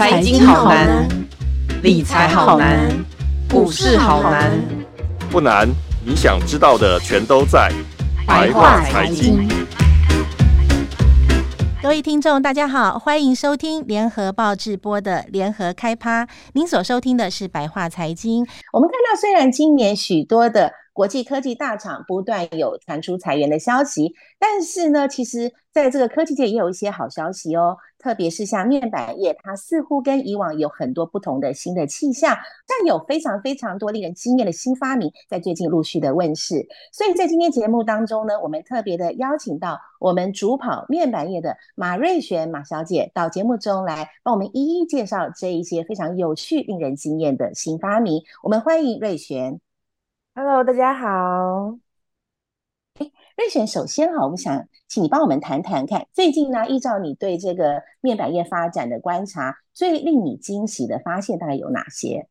财经好难，理财好难，股市好难。不难，你想知道的全都在白话财经。各位听众，大家好，欢迎收听联合报直播的联合开趴。您所收听的是白话财经。我们看到，虽然今年许多的国际科技大厂不断有传出裁员的消息，但是呢，其实在这个科技界也有一些好消息哦。特别是像面板业，它似乎跟以往有很多不同的新的气象，但有非常非常多令人惊艳的新发明，在最近陆续的问世。所以在今天节目当中呢，我们特别的邀请到我们主跑面板业的马瑞璇马小姐到节目中来，帮我们一一介绍这一些非常有趣、令人惊艳的新发明。我们欢迎瑞璇。Hello，大家好。瑞璇，首先哈，我们想请你帮我们谈谈看，最近呢，依照你对这个面板业发展的观察，最令你惊喜的发现大概有哪些？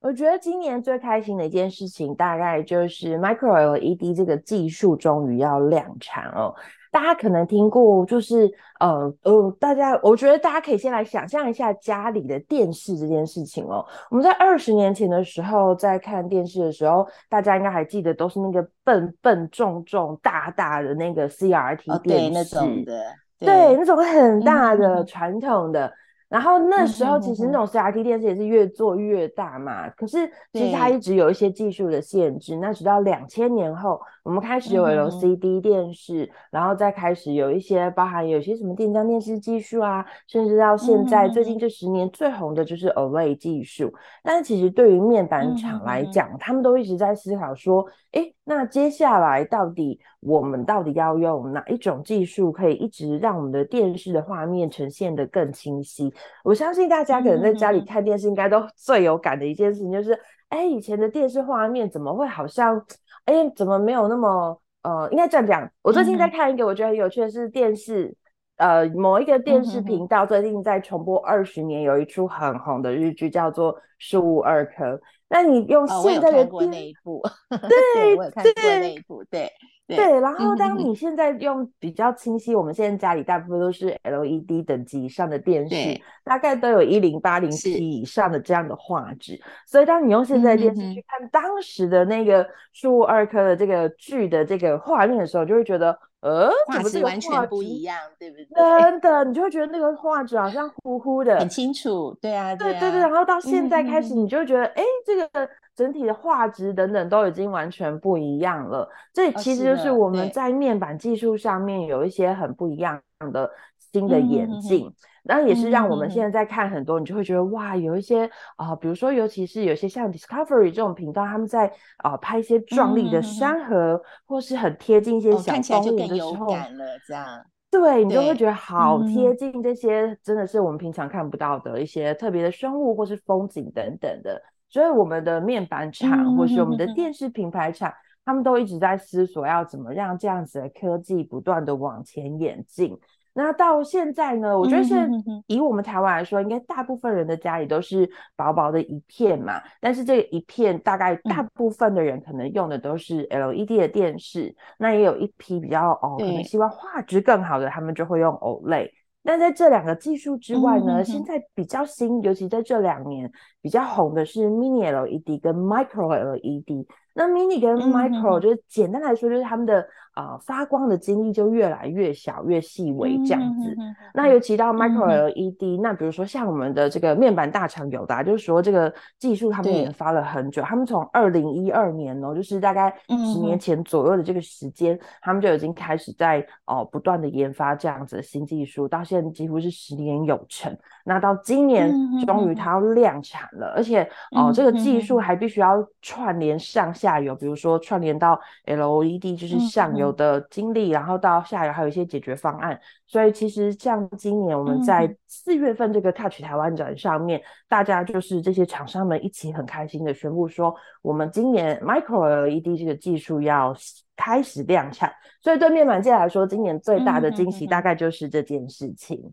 我觉得今年最开心的一件事情，大概就是 Micro LED 这个技术终于要量产哦。大家可能听过，就是呃呃，大家我觉得大家可以先来想象一下家里的电视这件事情哦。我们在二十年前的时候，在看电视的时候，大家应该还记得，都是那个笨笨重重大大的那个 CRT 电视，哦、对那种的，对，对那种很大的传统的。嗯然后那时候其实那种 CRT 电视也是越做越大嘛，可是其实它一直有一些技术的限制。那直到两千年后，我们开始有 LCD 电视，然后再开始有一些包含有些什么电浆电视技术啊，甚至到现在最近这十年最红的就是 OLED 技术。但是其实对于面板厂来讲，他们都一直在思考说，哎那接下来到底我们到底要用哪一种技术，可以一直让我们的电视的画面呈现得更清晰？我相信大家可能在家里看电视，应该都 最有感的一件事情就是，哎、嗯，以前的电视画面怎么会好像，哎，怎么没有那么……呃，应该这样讲。我最近在看一个我觉得很有趣的是电视，呃，某一个电视频道最近在重播二十年有一出很红的日剧，叫做《十五二科》。那你用现在的 我有看过那一部，对，对，我有看过那一部，对对，对。然后当你现在用比较清晰，我们现在家里大部分都是 LED 等级以上的电视，大概都有一零八零 P 以上的这样的画质。所以当你用现在的电视去看当时的那个树屋二科的这个剧的这个画面的时候，就会觉得。呃，画质完全不一样，对不对？真的，你就会觉得那个画质好像糊糊的，很清楚。对啊，对啊，对对对。然后到现在开始，你就会觉得，哎、嗯，这个整体的画质等等都已经完全不一样了。这其实就是我们在面板技术上面有一些很不一样的新的演进。嗯那也是让我们现在在看很多，嗯、你就会觉得哇，有一些啊、呃，比如说，尤其是有些像 Discovery 这种频道，他们在啊、呃、拍一些壮丽的山河、嗯，或是很贴近一些小动物的时候，哦、感了，这样，对，你就会觉得好贴近这些，真的是我们平常看不到的一些特别的生物或是风景等等的。所以我们的面板厂、嗯、或是我们的电视品牌厂、嗯，他们都一直在思索要怎么让这样子的科技不断的往前演进。那到现在呢，我觉得是以我们台湾来说，应该大部分人的家里都是薄薄的一片嘛。但是这一片大概大部分的人可能用的都是 LED 的电视，那也有一批比较哦，可能希望画质更好的，他们就会用 OLED。那在这两个技术之外呢，现在比较新，尤其在这两年比较红的是 Mini LED 跟 Micro LED。那 Mini 跟 Micro 就是简单来说，就是他们的。啊、呃，发光的晶粒就越来越小、越细微这样子。嗯、那尤其到 Micro LED，、嗯、那比如说像我们的这个面板大厂友达，就是说这个技术他们研发了很久，他们从二零一二年哦，就是大概十年前左右的这个时间、嗯，他们就已经开始在哦、呃、不断的研发这样子的新技术，到现在几乎是十年有成。那到今年终于它要量产了，嗯、而且哦、呃、这个技术还必须要串联上下游，比如说串联到 LED 就是上游。有的经历，然后到下游还有一些解决方案，所以其实像今年我们在四月份这个 Touch 台湾展上面，嗯，大家就是这些厂商们一起很开心的宣布说，我们今年 Micro LED 这个技术要开始量产，所以对面板界来说，今年最大的惊喜大概就是这件事情。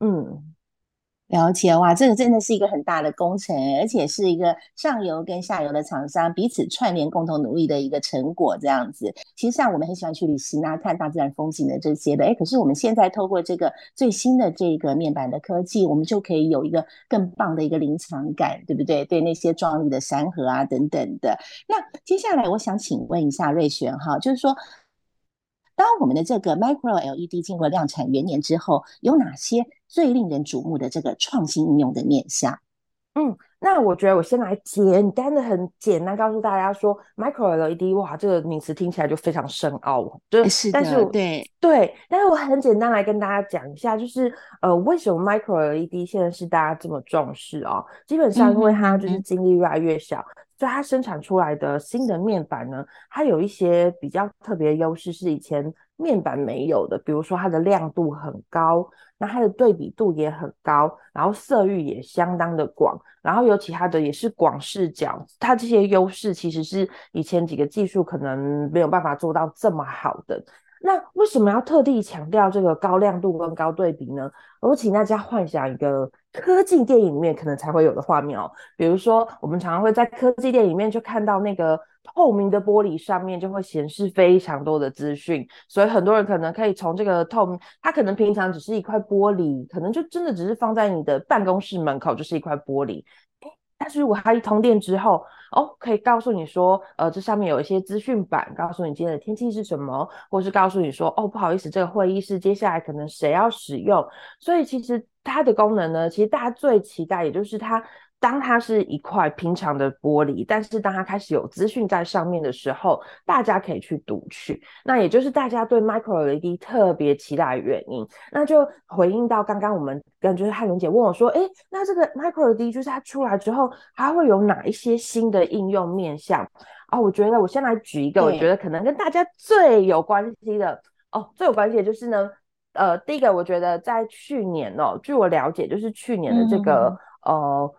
嗯，了解哇，这个真的是一个很大的工程，而且是一个上游跟下游的厂商彼此串联、共同努力的一个成果。这样子，其实像我们很喜欢去旅行啊，看大自然风景的这些的，哎，可是我们现在透过这个最新的这个面板的科技，我们就可以有一个更棒的一个临场感，对不对？对那些壮丽的山河啊等等的。那接下来我想请问一下瑞璇哈，就是说。当我们的这个 Micro LED 进入量产元年之后，有哪些最令人瞩目的这个创新应用的面向？嗯，那我觉得我先来简单的、很简单告诉大家说，Micro LED，哇，这个名词听起来就非常深奥，就是，是但是对对，但是我很简单来跟大家讲一下，就是呃，为什么 Micro LED 现在是大家这么重视哦？基本上因为它就是晶粒越来越小。嗯嗯嗯所以它生产出来的新的面板呢，它有一些比较特别的优势，是以前面板没有的。比如说它的亮度很高，那它的对比度也很高，然后色域也相当的广，然后尤其它的也是广视角，它这些优势其实是以前几个技术可能没有办法做到这么好的。那为什么要特地强调这个高亮度跟高对比呢？我请大家幻想一个科技电影里面可能才会有的画面哦，比如说我们常常会在科技电影里面就看到那个透明的玻璃上面就会显示非常多的资讯，所以很多人可能可以从这个透明，它可能平常只是一块玻璃，可能就真的只是放在你的办公室门口就是一块玻璃。但是如果它一通电之后，哦，可以告诉你说，呃，这上面有一些资讯板，告诉你今天的天气是什么，或是告诉你说，哦，不好意思，这个会议室接下来可能谁要使用。所以其实它的功能呢，其实大家最期待，也就是它。当它是一块平常的玻璃，但是当它开始有资讯在上面的时候，大家可以去读取，那也就是大家对 Micro LED 特别期待的原因。那就回应到刚刚我们跟就是汉伦姐问我说，诶，那这个 Micro LED 就是它出来之后，它会有哪一些新的应用面向？哦，我觉得我先来举一个，我觉得可能跟大家最有关系的哦，最有关系的就是呢，呃，第一个我觉得在去年哦，据我了解，就是去年的这个、嗯、呃。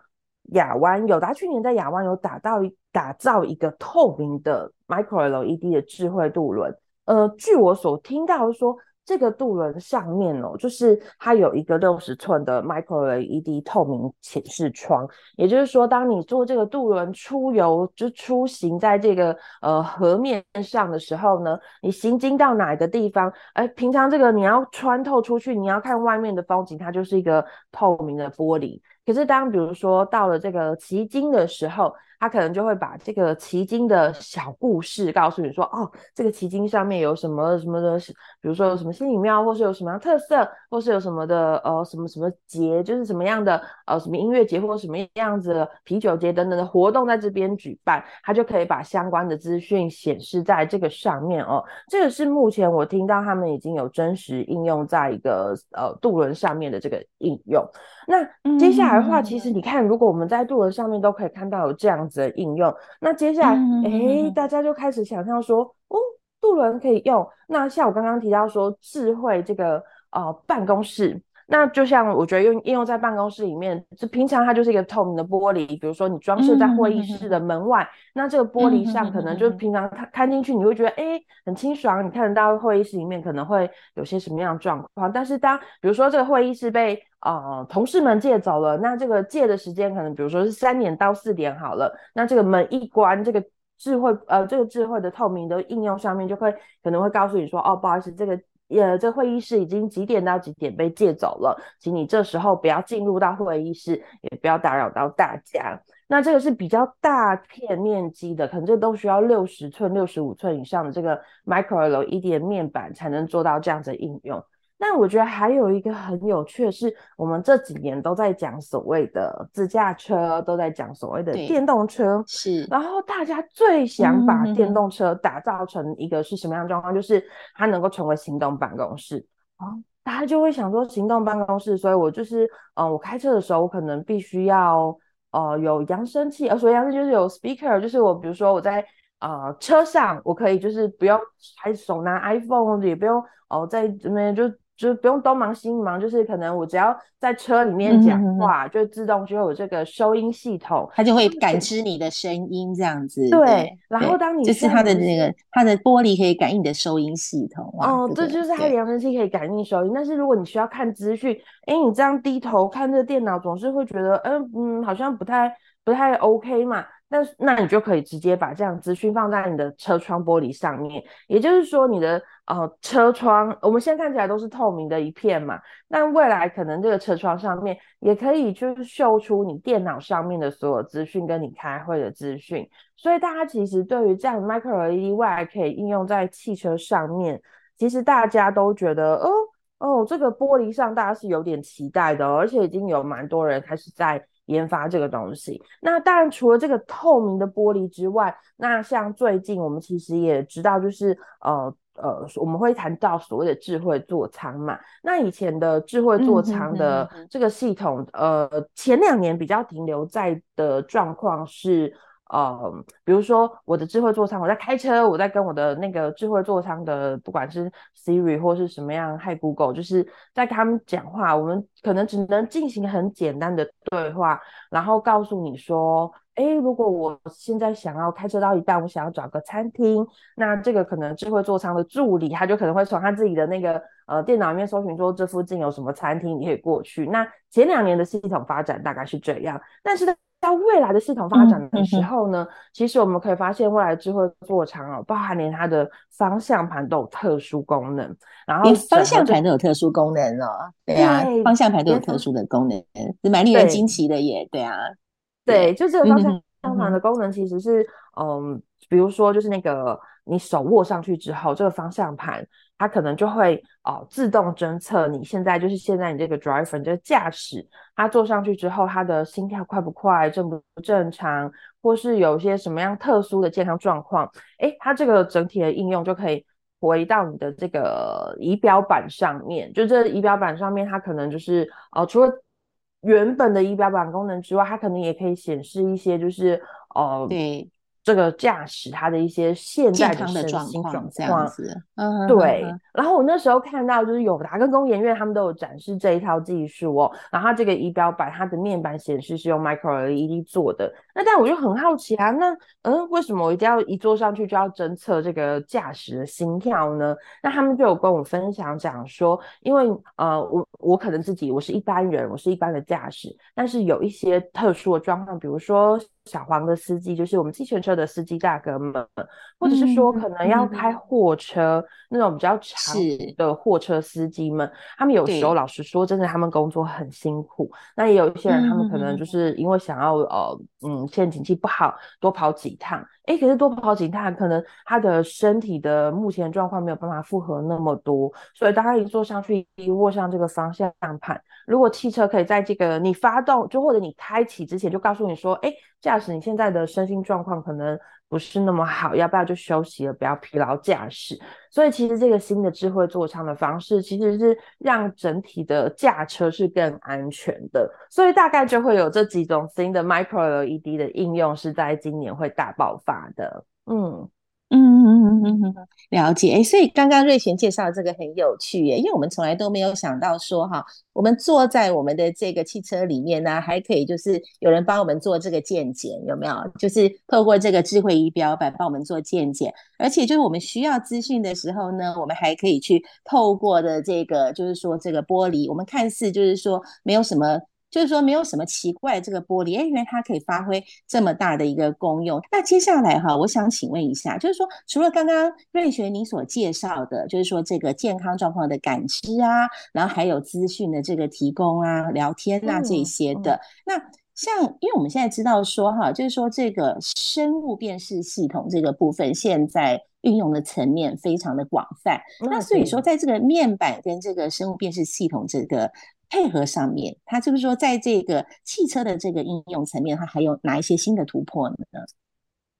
亚湾有达去年在亚湾有打到打造一个透明的 Micro LED 的智慧渡轮，呃，据我所听到说，这个渡轮上面哦，就是它有一个六十寸的 Micro LED 透明显示窗，也就是说，当你坐这个渡轮出游就出行在这个呃河面上的时候呢，你行经到哪个地方，哎，平常这个你要穿透出去，你要看外面的风景，它就是一个透明的玻璃。可是当比如说到了这个奇经的时候，他可能就会把这个奇经的小故事告诉你说，哦，这个奇经上面有什么什么的，比如说有什么星宇庙，或是有什么样特色，或是有什么的呃什么什么节，就是什么样的呃什么音乐节或者什么样子的啤酒节等等的活动在这边举办，他就可以把相关的资讯显示在这个上面哦。这个是目前我听到他们已经有真实应用在一个呃渡轮上面的这个应用。那接下来的话，其实你看，如果我们在渡轮上面都可以看到有这样子的应用，那接下来，哎、欸，大家就开始想象说，哦，渡轮可以用。那像我刚刚提到说，智慧这个呃办公室。那就像我觉得用应用在办公室里面，就平常它就是一个透明的玻璃，比如说你装饰在会议室的门外，嗯、那这个玻璃上可能就平常看看进去，你会觉得哎、欸、很清爽，你看得到会议室里面可能会有些什么样的状况。但是当比如说这个会议室被呃同事们借走了，那这个借的时间可能比如说是三点到四点好了，那这个门一关，这个智慧呃这个智慧的透明的应用上面就会可能会告诉你说，哦不好意思这个。也，这会议室已经几点到几点被借走了，请你这时候不要进入到会议室，也不要打扰到大家。那这个是比较大片面积的，可能这都需要六十寸、六十五寸以上的这个 Micro LED 的面板才能做到这样子的应用。那我觉得还有一个很有趣的是，我们这几年都在讲所谓的自驾车，都在讲所谓的电动车，是。然后大家最想把电动车打造成一个是什么样的状况？嗯、就是它能够成为行动办公室啊，大家就会想说行动办公室，所以我就是嗯、呃，我开车的时候，我可能必须要呃有扬声器，呃，所以扬声就是有 speaker，就是我比如说我在。呃，车上我可以就是不用还手拿 iPhone，也不用哦，在那边就就是不用东忙西忙，就是可能我只要在车里面讲话，嗯、就自动就有这个收音系统，它就会感知你的声音这样子。对，对然后当你就是它的那个它的玻璃可以感应你的收音系统。哦，这就是它的扬声器可以感应收音。但是如果你需要看资讯，哎，你这样低头看这个电脑，总是会觉得，嗯嗯，好像不太不太 OK 嘛。那那你就可以直接把这样资讯放在你的车窗玻璃上面，也就是说你的呃车窗，我们现在看起来都是透明的一片嘛，那未来可能这个车窗上面也可以就是秀出你电脑上面的所有资讯跟你开会的资讯，所以大家其实对于这样 Micro LED 未来可以应用在汽车上面，其实大家都觉得哦哦这个玻璃上大家是有点期待的，而且已经有蛮多人开始在。研发这个东西，那当然除了这个透明的玻璃之外，那像最近我们其实也知道，就是呃呃，我们会谈到所谓的智慧座舱嘛。那以前的智慧座舱的这个系统，嗯嗯嗯呃，前两年比较停留在的状况是。呃，比如说我的智慧座舱，我在开车，我在跟我的那个智慧座舱的，不管是 Siri 或是什么样，Hi Google，就是在跟他们讲话，我们可能只能进行很简单的对话，然后告诉你说，哎，如果我现在想要开车到一半，我想要找个餐厅，那这个可能智慧座舱的助理，他就可能会从他自己的那个呃电脑里面搜寻说，这附近有什么餐厅，你可以过去。那前两年的系统发展大概是这样，但是呢。在未来的系统发展的时候呢，嗯嗯、其实我们可以发现，未来智慧座舱哦，包含连它的方向盘都有特殊功能，然后连方向盘都有特殊功能哦。对啊，对方向盘都有特殊的功能，蛮令人惊奇的耶。对，对啊，对，就这个方向盘的功能其实是，嗯，比如说就是那个你手握上去之后，这个方向盘。它可能就会哦自动侦测你现在就是现在你这个 driver 这个驾驶，他坐上去之后，他的心跳快不快，正不正常，或是有一些什么样特殊的健康状况，诶，它这个整体的应用就可以回到你的这个仪表板上面。就这仪表板上面，它可能就是哦，除了原本的仪表板功能之外，它可能也可以显示一些就是呃对。这个驾驶他的一些现在的身心状况，这样子，嗯，对。然后我那时候看到，就是友达跟工研院他们都有展示这一套技术哦。然后它这个仪表板，它的面板显示是用 Micro LED 做的。那但我就很好奇啊，那嗯，为什么我一定要一坐上去就要侦测这个驾驶的心跳呢？那他们就有跟我分享讲说，因为呃，我我可能自己我是一般人，我是一般的驾驶，但是有一些特殊的状况，比如说。小黄的司机就是我们计程车的司机大哥们，或者是说可能要开货车、嗯、那种比较长的货车司机们，他们有时候老实说，真的他们工作很辛苦。那也有一些人，他们可能就是因为想要呃嗯，现在经济不好，多跑几趟。哎，可是多跑几趟，可能他的身体的目前状况没有办法负荷那么多，所以当他一坐上去，一握上这个方向盘，如果汽车可以在这个你发动就或者你开启之前就告诉你说，哎，驾驶你现在的身心状况可能不是那么好，要不要就休息了，不要疲劳驾驶。所以其实这个新的智慧座舱的方式，其实是让整体的驾车是更安全的。所以大概就会有这几种新的 Micro LED 的应用是在今年会大爆发的。嗯。嗯嗯嗯嗯嗯，了解。哎，所以刚刚瑞璇介绍这个很有趣耶，因为我们从来都没有想到说哈，我们坐在我们的这个汽车里面呢，还可以就是有人帮我们做这个鉴检，有没有？就是透过这个智慧仪表板帮我们做鉴检，而且就是我们需要资讯的时候呢，我们还可以去透过的这个就是说这个玻璃，我们看似就是说没有什么。就是说没有什么奇怪，这个玻璃，哎，原来它可以发挥这么大的一个功用。那接下来哈，我想请问一下，就是说除了刚刚瑞雪你所介绍的，就是说这个健康状况的感知啊，然后还有资讯的这个提供啊、聊天啊这些的，嗯嗯、那像因为我们现在知道说哈，就是说这个生物辨识系统这个部分，现在运用的层面非常的广泛。嗯、那所以说，在这个面板跟这个生物辨识系统这个。配合上面，它就是说，在这个汽车的这个应用层面，它还有哪一些新的突破呢？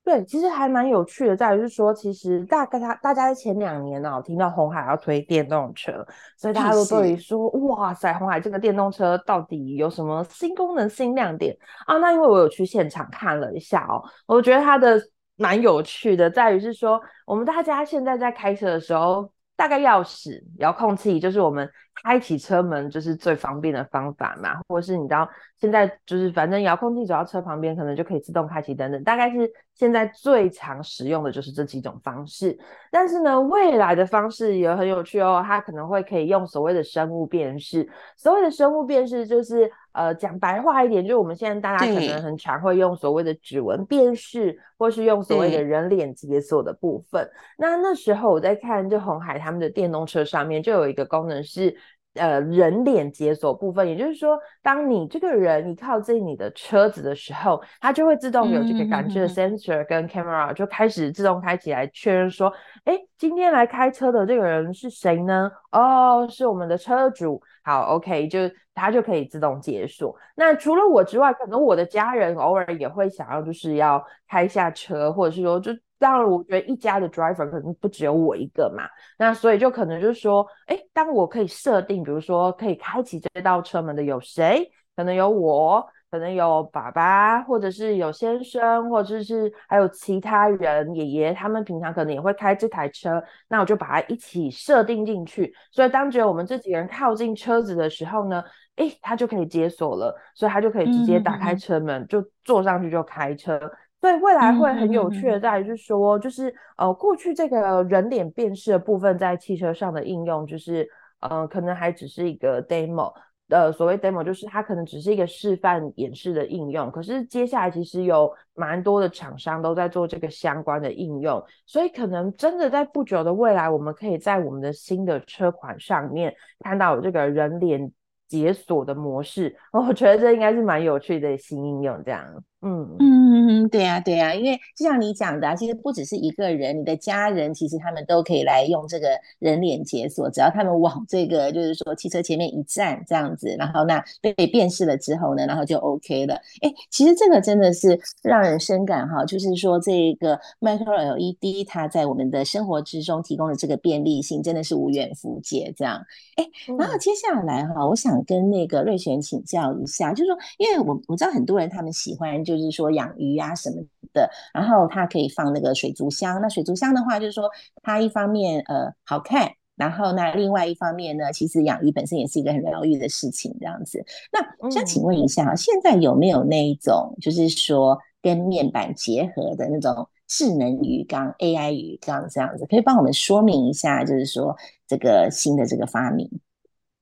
对，其实还蛮有趣的，在于是说，其实大概他大家在前两年呢、哦，听到红海要推电动车，所以大家都对于说，哇塞，红海这个电动车到底有什么新功能、新亮点啊？那因为我有去现场看了一下哦，我觉得它的蛮有趣的，在于是说，我们大家现在在开车的时候。大概钥匙、遥控器就是我们开启车门就是最方便的方法嘛，或者是你知道现在就是反正遥控器走到车旁边，可能就可以自动开启等等，大概是现在最常使用的就是这几种方式。但是呢，未来的方式也很有趣哦，它可能会可以用所谓的生物辨识。所谓的生物辨识就是呃讲白话一点，就是我们现在大家可能很常会用所谓的指纹辨识，或是用所谓的人脸解锁的部分。那那时候我在看就红海他们的电动车上面就有一个功能是。呃，人脸解锁部分，也就是说，当你这个人你靠近你的车子的时候，它就会自动有这个感知的 sensor 跟 camera 就开始自动开起来，确认说，哎，今天来开车的这个人是谁呢？哦，是我们的车主。好，OK，就它就可以自动解锁。那除了我之外，可能我的家人偶尔也会想要，就是要开下车，或者是说就。当然，我觉得一家的 driver 可能不只有我一个嘛，那所以就可能就是说，哎，当我可以设定，比如说可以开启这道车门的有谁？可能有我，可能有爸爸，或者是有先生，或者是还有其他人，爷爷他们平常可能也会开这台车，那我就把它一起设定进去。所以当只有我们这几个人靠近车子的时候呢，诶，他就可以解锁了，所以他就可以直接打开车门，嗯、就坐上去就开车。所以未来会很有趣的，在于就是说，就是呃，过去这个人脸辨识的部分在汽车上的应用，就是呃，可能还只是一个 demo，呃，所谓 demo 就是它可能只是一个示范演示的应用。可是接下来其实有蛮多的厂商都在做这个相关的应用，所以可能真的在不久的未来，我们可以在我们的新的车款上面看到这个人脸解锁的模式。我觉得这应该是蛮有趣的新应用，这样。嗯嗯，对呀、啊、对呀、啊，因为就像你讲的、啊，其实不只是一个人，你的家人其实他们都可以来用这个人脸解锁，只要他们往这个就是说汽车前面一站这样子，然后那被辨识了之后呢，然后就 OK 了。哎，其实这个真的是让人深感哈，就是说这个 Micro LED 它在我们的生活之中提供的这个便利性真的是无远弗届。这样，哎，然后接下来哈，我想跟那个瑞璇请教一下，就是说，因为我我知道很多人他们喜欢。就是说养鱼啊什么的，然后它可以放那个水族箱。那水族箱的话，就是说它一方面呃好看，然后那另外一方面呢，其实养鱼本身也是一个很疗愈的事情，这样子。那想请问一下，嗯、现在有没有那一种就是说跟面板结合的那种智能鱼缸 AI 鱼缸这样子？可以帮我们说明一下，就是说这个新的这个发明。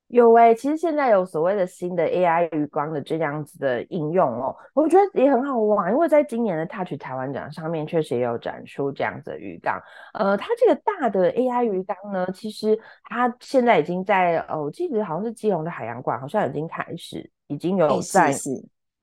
有诶、欸，其实现在有所谓的新的 AI 鱼缸的这样子的应用哦，我觉得也很好玩，因为在今年的 Touch 台湾展上面确实也有展出这样子的鱼缸。呃，它这个大的 AI 鱼缸呢，其实它现在已经在呃，我记得好像是基隆的海洋馆，好像已经开始已经有在、欸、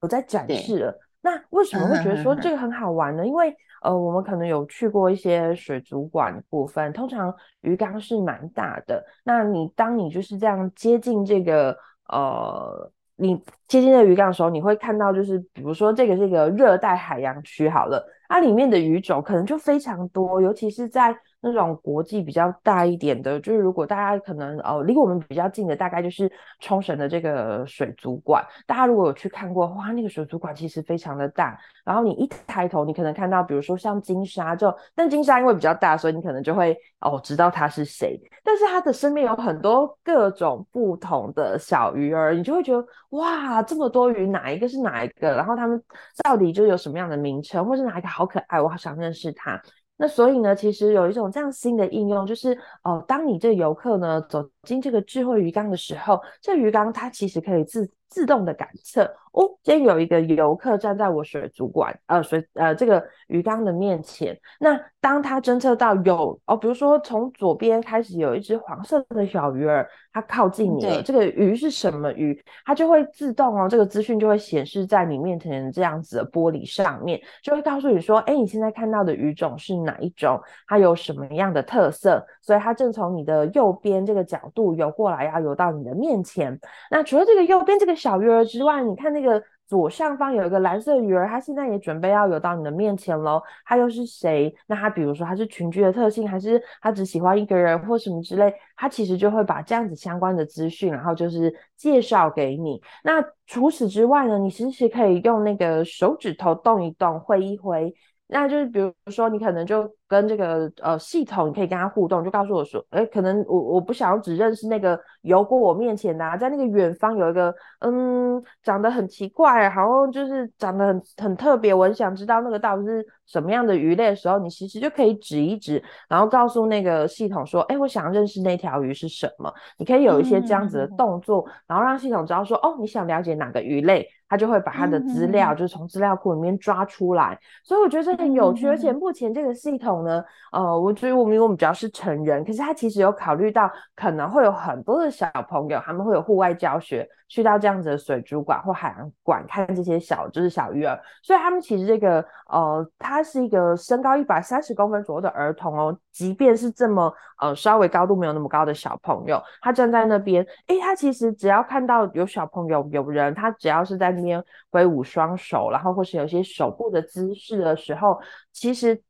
有在展示了。那为什么会觉得说这个很好玩呢？因为呃，我们可能有去过一些水族馆的部分，通常鱼缸是蛮大的。那你当你就是这样接近这个呃，你接近这个鱼缸的时候，你会看到就是比如说这个是一个热带海洋区好了，它里面的鱼种可能就非常多，尤其是在。那种国际比较大一点的，就是如果大家可能哦离我们比较近的，大概就是冲绳的这个水族馆。大家如果有去看过，哇，那个水族馆其实非常的大。然后你一抬头，你可能看到，比如说像金鲨，就但金鲨因为比较大，所以你可能就会哦知道它是谁。但是它的身边有很多各种不同的小鱼儿，你就会觉得哇，这么多鱼，哪一个是哪一个？然后它们到底就有什么样的名称，或是哪一个好好可爱，我好想认识他。那所以呢，其实有一种这样新的应用，就是哦、当你这个游客呢走进这个智慧鱼缸的时候，这鱼缸它其实可以自自动的感测哦，今天有一个游客站在我水族馆呃水呃这个鱼缸的面前，那当他侦测到有哦，比如说从左边开始有一只黄色的小鱼儿。它靠近你了，这个鱼是什么鱼？它就会自动哦，这个资讯就会显示在你面前这样子的玻璃上面，就会告诉你说，哎，你现在看到的鱼种是哪一种？它有什么样的特色？所以它正从你的右边这个角度游过来，要游到你的面前。那除了这个右边这个小鱼儿之外，你看那个。左上方有一个蓝色鱼儿，它现在也准备要游到你的面前喽。它又是谁？那它比如说它是群居的特性，还是它只喜欢一个人或什么之类？它其实就会把这样子相关的资讯，然后就是介绍给你。那除此之外呢，你其实可以用那个手指头动一动，挥一挥。那就是比如说你可能就跟这个呃系统，你可以跟他互动，就告诉我说，哎，可能我我不想要只认识那个游过我面前的，啊，在那个远方有一个嗯长得很奇怪，好像就是长得很很特别，我很想知道那个到底是什么样的鱼类的时候，你其实就可以指一指，然后告诉那个系统说，哎，我想要认识那条鱼是什么，你可以有一些这样子的动作，嗯、然后让系统知道说，哦，你想了解哪个鱼类。他就会把他的资料，就是从资料库里面抓出来，所以我觉得这很有趣。而且目前这个系统呢，呃，我觉得我们因为我们主要是成人，可是他其实有考虑到可能会有很多的小朋友，他们会有户外教学，去到这样子的水族馆或海洋馆看这些小，就是小鱼儿，所以他们其实这个呃，他是一个身高一百三十公分左右的儿童哦，即便是这么呃稍微高度没有那么高的小朋友，他站在那边，诶，他其实只要看到有小朋友有人，他只要是在那。边挥舞双手，然后或是有些手部的姿势的时候，其实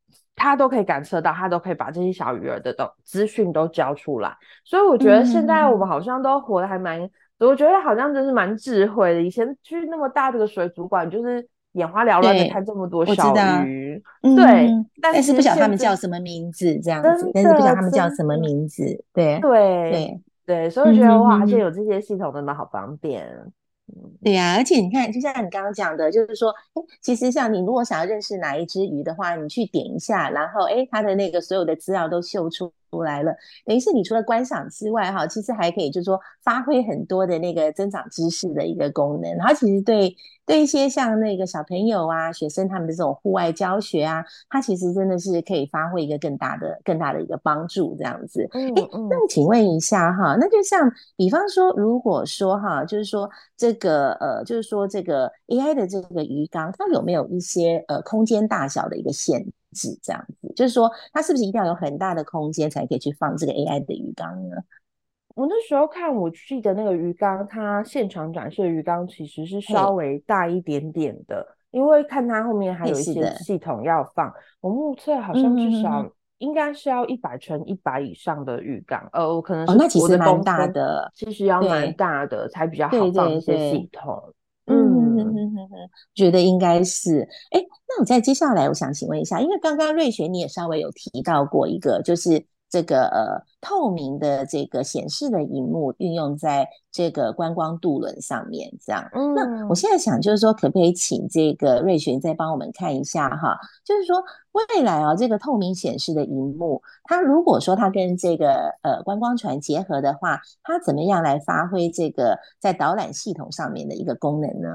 他都可以感测到，他都可以把这些小鱼儿的都资讯都交出来。所以我觉得现在我们好像都活得还蛮，嗯、我觉得好像真是蛮智慧的。以前去那么大这个水族馆，就是眼花缭乱的看这么多小鱼，对，嗯、但，但是不晓得他们叫什么名字这样子，但是不晓得他们叫什么名字，对对对对，所以我觉得哇，而且有这些系统真的好方便。对呀、而且你看，就像你刚刚讲的，就是说，哎，其实像你如果想要认识哪一只鱼的话，你去点一下，然后，哎，它的那个所有的资料都秀出。出来了，等于是你除了观赏之外，哈，其实还可以就是说发挥很多的那个增长知识的一个功能。然后其实对对一些像那个小朋友啊、学生他们的这种户外教学啊，它其实真的是可以发挥一个更大的、更大的一个帮助，这样子。嗯，嗯，那请问一下哈，那就像比方说，如果说哈，就是说这个呃，就是说这个 AI 的这个鱼缸，它有没有一些呃空间大小的一个限这样子，就是说，它是不是一定要有很大的空间才可以去放这个 AI 的鱼缸呢？我那时候看，我记得那个鱼缸，它现场展示的鱼缸其实是稍微大一点点的，因为看它后面还有一些系统要放。我目测好像至少应该是要一百乘一百以上的鱼缸，呃，我可能是、哦、那其实蛮大的，其实要蛮大的才比较好放一些系统。嗯，觉得应该是。哎，那我在接下来，我想请问一下，因为刚刚瑞雪你也稍微有提到过一个，就是。这个呃透明的这个显示的荧幕运用在这个观光渡轮上面，这样。嗯，那我现在想就是说，可不可以请这个瑞璇再帮我们看一下哈？就是说未来啊，这个透明显示的荧幕，它如果说它跟这个呃观光船结合的话，它怎么样来发挥这个在导览系统上面的一个功能呢？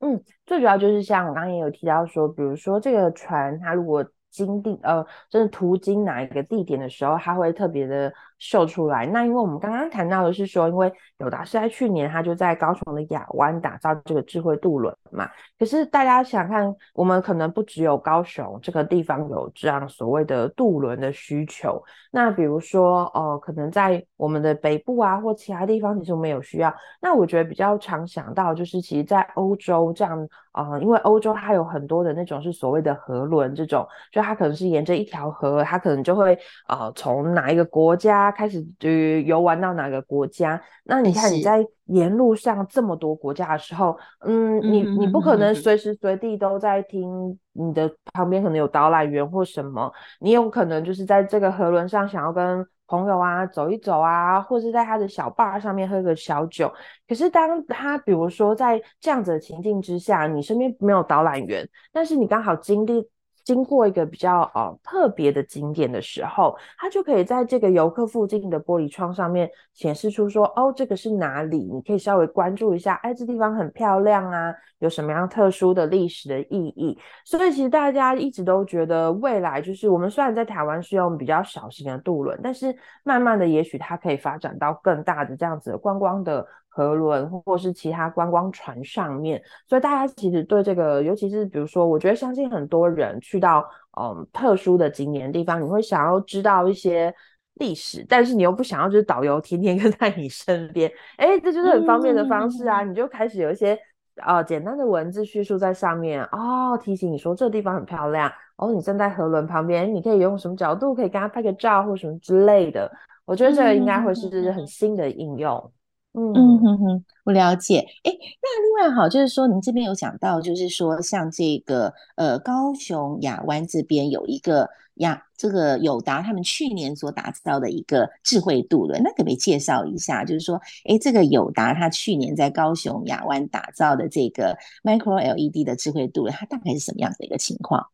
嗯，最主要就是像我刚刚也有提到说，比如说这个船它如果经地呃，就是途经哪一个地点的时候，他会特别的秀出来。那因为我们刚刚谈到的是说，因为友达是在去年，他就在高雄的亚湾打造这个智慧渡轮嘛。可是大家想看，我们可能不只有高雄这个地方有这样所谓的渡轮的需求。那比如说，呃，可能在我们的北部啊，或其他地方，其实我们有需要。那我觉得比较常想到就是，其实，在欧洲这样。啊、呃，因为欧洲它有很多的那种是所谓的河轮，这种就它可能是沿着一条河，它可能就会呃从哪一个国家开始呃游玩到哪个国家。那你看你在沿路上这么多国家的时候，嗯，你你不可能随时随地都在听，你的旁边可能有导览员或什么，你有可能就是在这个河轮上想要跟。朋友啊，走一走啊，或是在他的小坝上面喝个小酒。可是当他比如说在这样子的情境之下，你身边没有导览员，但是你刚好经历。经过一个比较呃特别的景点的时候，它就可以在这个游客附近的玻璃窗上面显示出说，哦，这个是哪里？你可以稍微关注一下，哎，这地方很漂亮啊，有什么样特殊的历史的意义？所以其实大家一直都觉得，未来就是我们虽然在台湾是用比较小型的渡轮，但是慢慢的，也许它可以发展到更大的这样子的观光的。河轮或是其他观光船上面，所以大家其实对这个，尤其是比如说，我觉得相信很多人去到嗯特殊的景点的地方，你会想要知道一些历史，但是你又不想要就是导游天天 跟在你身边，哎，这就是很方便的方式啊！嗯、你就开始有一些呃简单的文字叙述在上面。哦，提醒你说这个地方很漂亮哦，你站在河轮旁边，你可以用什么角度可以跟他拍个照或什么之类的，我觉得这个应该会是很新的应用。嗯嗯哼哼，我了解。哎，那另外好，就是说您这边有讲到，就是说像这个呃高雄亚湾这边有一个亚这个友达他们去年所打造的一个智慧渡轮，那可不可以介绍一下？就是说，哎，这个友达他去年在高雄亚湾打造的这个 Micro LED 的智慧渡轮，它大概是什么样的一个情况？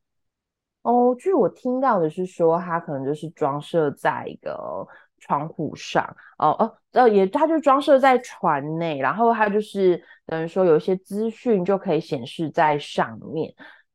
哦，据我听到的是说，它可能就是装设在一个。窗户上。哦哦，呃也，它就装设在船内，然后它就是等于说有一些资讯就可以显示在上面，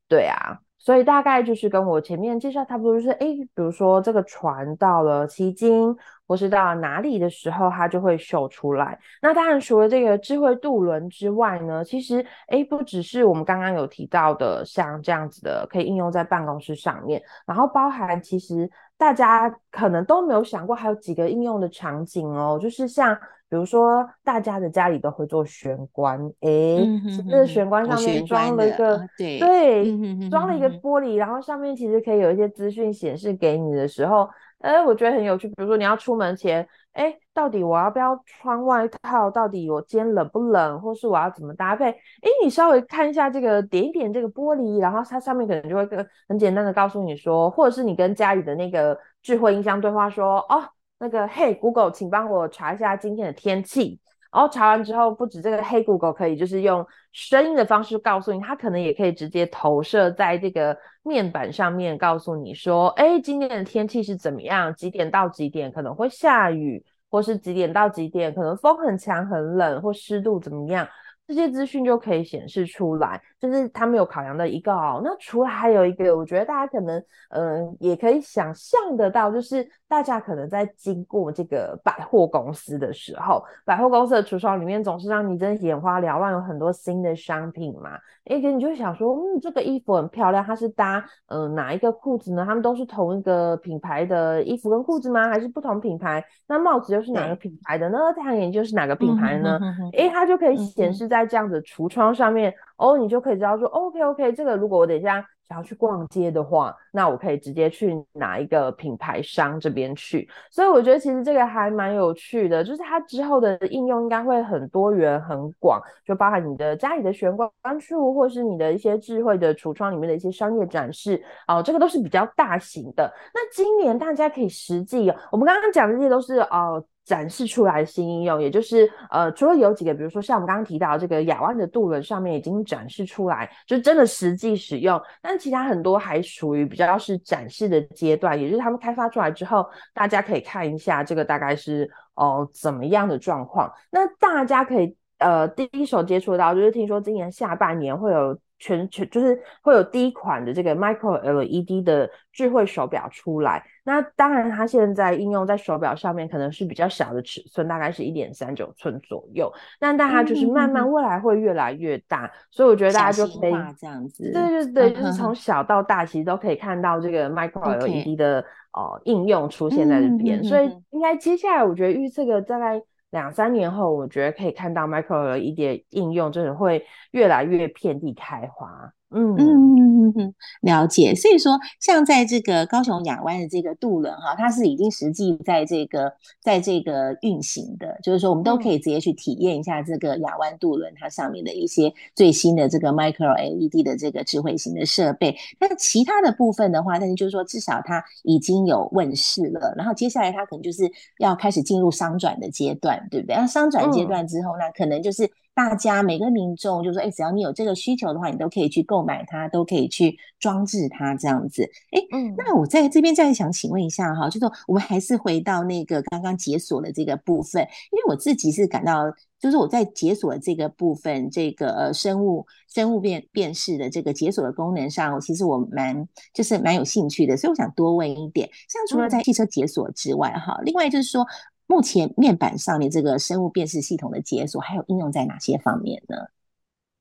对啊，所以大概就是跟我前面介绍差不多，就是哎，比如说这个船到了旗津或是到哪里的时候，它就会秀出来。那当然除了这个智慧渡轮之外呢，其实哎，不只是我们刚刚有提到的像这样子的可以应用在办公室上面，然后包含其实。大家可能都没有想过，还有几个应用的场景哦，就是像比如说，大家的家里都会做玄关，诶，这个玄关上面装了一个，对对，装了一个玻璃，然后上面其实可以有一些资讯显示给你的时候。哎，我觉得很有趣。比如说，你要出门前，哎，到底我要不要穿外套？到底我今天冷不冷？或是我要怎么搭配？哎，你稍微看一下这个，点一点这个玻璃，然后它上面可能就会跟很简单的告诉你说，或者是你跟家里的那个智慧音箱对话说，哦，那个嘿，Google，请帮我查一下今天的天气。然后查完之后，不止这个黑 Google 可以，就是用声音的方式告诉你，它可能也可以直接投射在这个面板上面，告诉你说，哎，今天的天气是怎么样？几点到几点可能会下雨，或是几点到几点可能风很强、很冷，或湿度怎么样？这些资讯就可以显示出来，就是他们有考量的一个哦。那除了还有一个，我觉得大家可能嗯、呃、也可以想象得到，就是大家可能在经过这个百货公司的时候，百货公司的橱窗里面总是让你真的眼花缭乱，有很多新的商品嘛。诶，可你就想说，嗯，这个衣服很漂亮，它是搭嗯、呃、哪一个裤子呢？他们都是同一个品牌的衣服跟裤子吗？还是不同品牌？那帽子又是哪个品牌的呢？太阳眼镜又是哪个品牌呢？诶，它就可以显示在。在这样子橱窗上面哦，你就可以知道说，OK OK，这个如果我等一下想要去逛街的话，那我可以直接去哪一个品牌商这边去。所以我觉得其实这个还蛮有趣的，就是它之后的应用应该会很多元、很广，就包含你的家里的玄关处，或是你的一些智慧的橱窗里面的一些商业展示哦，这个都是比较大型的。那今年大家可以实际哦，我们刚刚讲的这些都是哦。展示出来新应用，也就是呃，除了有几个，比如说像我们刚刚提到这个亚湾的渡轮上面已经展示出来，就真的实际使用，但其他很多还属于比较是展示的阶段，也就是他们开发出来之后，大家可以看一下这个大概是哦、怎么样的状况。那大家可以呃第一手接触到，就是听说今年下半年会有。全全就是会有第一款的这个 Micro LED 的智慧手表出来，那当然它现在应用在手表上面可能是比较小的尺寸，大概是一点三九寸左右，但但它就是慢慢未来会越来越大，嗯、所以我觉得大家就可以这样子，对对对，嗯、就是从小到大其实都可以看到这个 Micro LED 的.呃应用出现在这边，嗯、所以应该接下来我觉得预测个大概。两三年后，我觉得可以看到 Micro 的一点应用真的会越来越遍地开花。嗯嗯嗯嗯，了解。所以说，像在这个高雄亚湾的这个渡轮哈，它是已经实际在这个在这个运行的，就是说我们都可以直接去体验一下这个亚湾渡轮它上面的一些最新的这个 Micro LED 的这个智慧型的设备。但其他的部分的话，但是就是说至少它已经有问世了，然后接下来它可能就是要开始进入商转的阶段，对不对？那商转阶段之后，那可能就是。大家每个民众就说：“哎，只要你有这个需求的话，你都可以去购买它，都可以去装置它，这样子。”哎，嗯，那我在这边再想请问一下哈，就是说我们还是回到那个刚刚解锁的这个部分，因为我自己是感到，就是我在解锁的这个部分，这个呃生物生物辨辨识的这个解锁的功能上，其实我蛮就是蛮有兴趣的，所以我想多问一点，像除了在汽车解锁之外，哈，另外就是说。目前面板上面这个生物辨识系统的解锁，还有应用在哪些方面呢？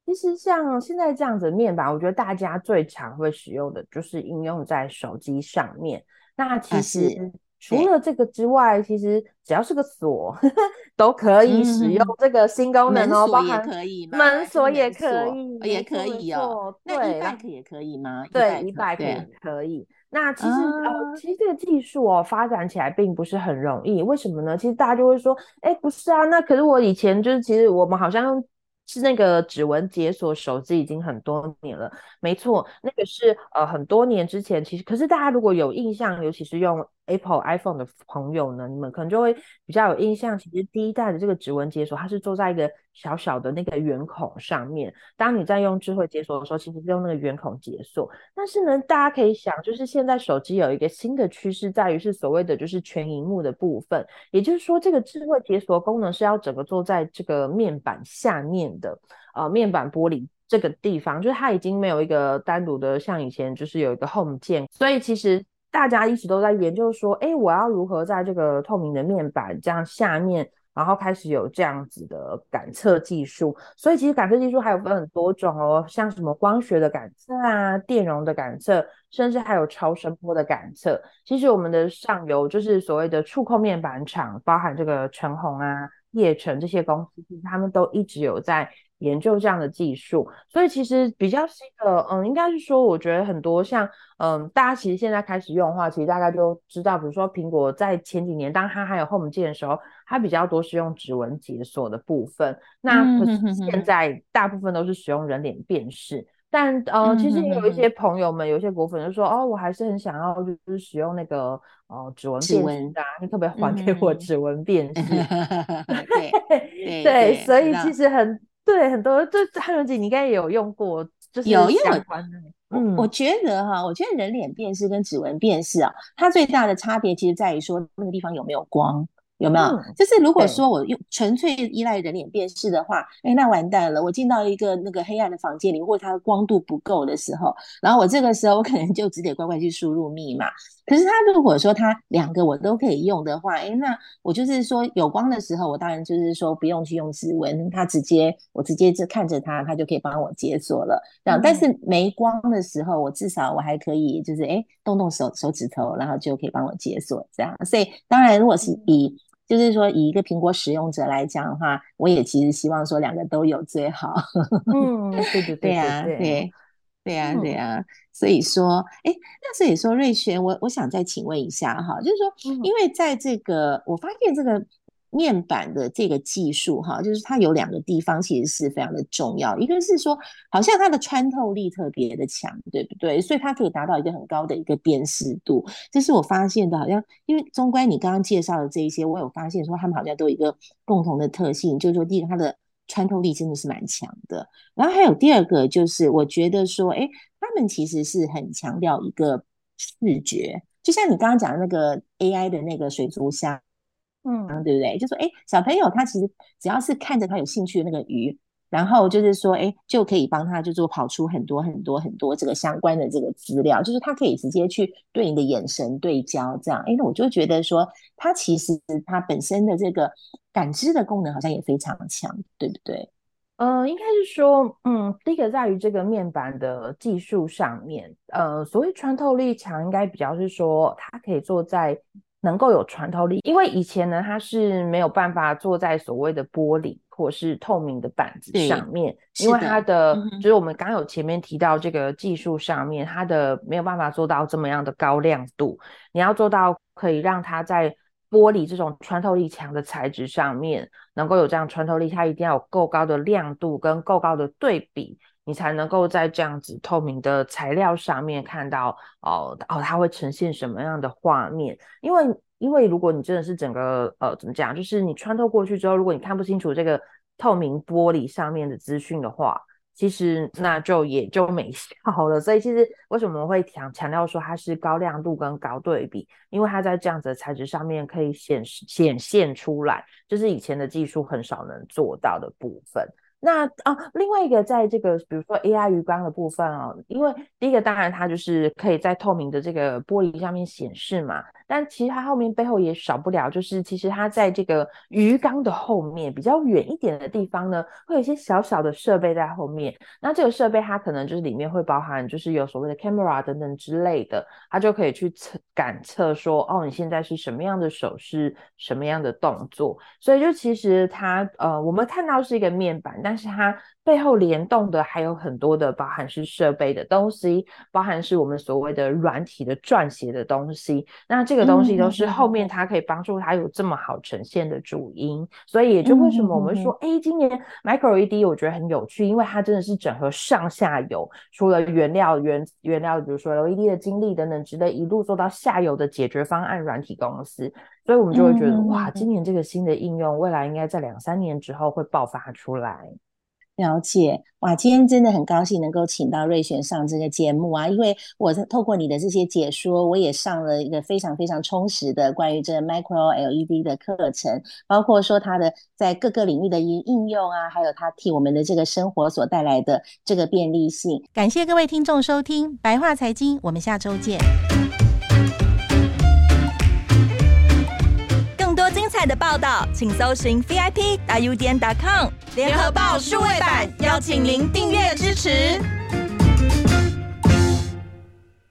其实像现在这样子的面板，我觉得大家最常会使用的就是应用在手机上面。那其实除了这个之外，其实只要是个锁 都可以使用这个新功能哦。门锁也可以吗？门锁也可以，也可以哦。那 e-bike 也可以吗？对，e-bike 也可以。那其实、uh... 呃，其实这个技术哦发展起来并不是很容易，为什么呢？其实大家就会说，哎，不是啊，那可是我以前就是，其实我们好像。是那个指纹解锁手机已经很多年了，没错，那个是呃很多年之前，其实可是大家如果有印象，尤其是用 Apple iPhone 的朋友呢，你们可能就会比较有印象。其实第一代的这个指纹解锁，它是坐在一个小小的那个圆孔上面。当你在用智慧解锁的时候，其实是用那个圆孔解锁。但是呢，大家可以想，就是现在手机有一个新的趋势，在于是所谓的就是全荧幕的部分。也就是说，这个智慧解锁功能是要整个坐在这个面板下面的，呃，面板玻璃这个地方，就是它已经没有一个单独的像以前就是有一个 Home 键，所以其实。大家一直都在研究说，哎，我要如何在这个透明的面板这样下面，然后开始有这样子的感测技术。所以其实感测技术还有分很多种哦，像什么光学的感测啊、电容的感测，甚至还有超声波的感测。其实我们的上游就是所谓的触控面板厂，包含这个承鸿啊、业成这些公司，其实他们都一直有在。研究这样的技术，所以其实比较新的，嗯，应该是说，我觉得很多像，嗯，大家其实现在开始用的话，其实大概就知道，比如说苹果在前几年，当它还有 Home 键的时候，它比较多是用指纹解锁的部分。那可是现在大部分都是使用人脸辨识。嗯、但呃，其实有一些朋友们，有一些果粉就说，哦，我还是很想要就是使用那个呃指纹辨识啊，你可不可以还给我指纹辨识？对 对，所以其实很。对，很多这汉文姐你应该也有用过，就是有相关的。嗯，我觉得哈，我觉得人脸辨识跟指纹辨识啊，它最大的差别其实在于说那个地方有没有光。有没有？就是如果说我用纯粹依赖人脸辨识的话，哎，那完蛋了。我进到一个那个黑暗的房间里，或者它的光度不够的时候，然后我这个时候我可能就只得乖乖去输入密码。可是他如果说他两个我都可以用的话，哎，那我就是说有光的时候，我当然就是说不用去用指纹，它直接我直接就看着它，它就可以帮我解锁了。这样，但是没光的时候，我至少我还可以就是哎动动手手指头，然后就可以帮我解锁这样。所以当然如果是以就是说，以一个苹果使用者来讲的话，我也其实希望说两个都有最好。嗯，对对对 对啊，对对啊对啊。所以说，哎，那所以说瑞璇，我我想再请问一下哈，就是说，因为在这个，我发现这个。面板的这个技术哈，就是它有两个地方其实是非常的重要，一个是说好像它的穿透力特别的强，对不对？所以它可以达到一个很高的一个辨识度。这是我发现的，好像因为中观你刚刚介绍的这一些，我有发现说他们好像都有一个共同的特性，就是说第一个它的穿透力真的是蛮强的，然后还有第二个就是我觉得说，哎，他们其实是很强调一个视觉，就像你刚刚讲的那个 AI 的那个水族箱。嗯，对不对？就说，哎，小朋友他其实只要是看着他有兴趣的那个鱼，然后就是说，哎，就可以帮他就做跑出很多很多很多这个相关的这个资料，就是他可以直接去对你的眼神对焦，这样，哎，那我就觉得说，他其实他本身的这个感知的功能好像也非常强，对不对？呃，应该是说，嗯，第一个在于这个面板的技术上面，呃，所谓穿透力强，应该比较是说它可以做在。能够有穿透力，因为以前呢，它是没有办法坐在所谓的玻璃或是透明的板子上面，因为它的、嗯、就是我们刚有前面提到这个技术上面，它的没有办法做到这么样的高亮度。你要做到可以让它在玻璃这种穿透力强的材质上面能够有这样穿透力，它一定要有够高的亮度跟够高的对比。你才能够在这样子透明的材料上面看到哦哦，它会呈现什么样的画面？因为因为如果你真的是整个呃怎么讲，就是你穿透过去之后，如果你看不清楚这个透明玻璃上面的资讯的话，其实那就也就没效了。所以其实为什么我们会强强调说它是高亮度跟高对比？因为它在这样子的材质上面可以显示显现出来，就是以前的技术很少能做到的部分。那啊，另外一个在这个比如说 AI 鱼缸的部分哦，因为第一个当然它就是可以在透明的这个玻璃上面显示嘛。但其实它后面背后也少不了，就是其实它在这个鱼缸的后面比较远一点的地方呢，会有一些小小的设备在后面。那这个设备它可能就是里面会包含，就是有所谓的 camera 等等之类的，它就可以去测感测说，哦，你现在是什么样的手势，什么样的动作。所以就其实它呃，我们看到是一个面板，但是它背后联动的还有很多的，包含是设备的东西，包含是我们所谓的软体的撰写的东西。那这个东西都是后面它可以帮助它有这么好呈现的主因。所以也就为什么我们说，哎、欸，今年 Micro LED 我觉得很有趣，因为它真的是整合上下游，除了原料原原料，比如说 LED 的晶粒等等，值得一路做到下游的解决方案软体公司。所以我们就会觉得，哇，今年这个新的应用，未来应该在两三年之后会爆发出来。了解，哇，今天真的很高兴能够请到瑞璇上这个节目啊，因为我透过你的这些解说，我也上了一个非常非常充实的关于这个 Micro LED 的课程，包括说它的在各个领域的应应用啊，还有它替我们的这个生活所带来的这个便利性。感谢各位听众收听白话财经，我们下周见。的报道，请搜寻 VIP 大 U 点 com 联合报数位版，邀请您订阅支持。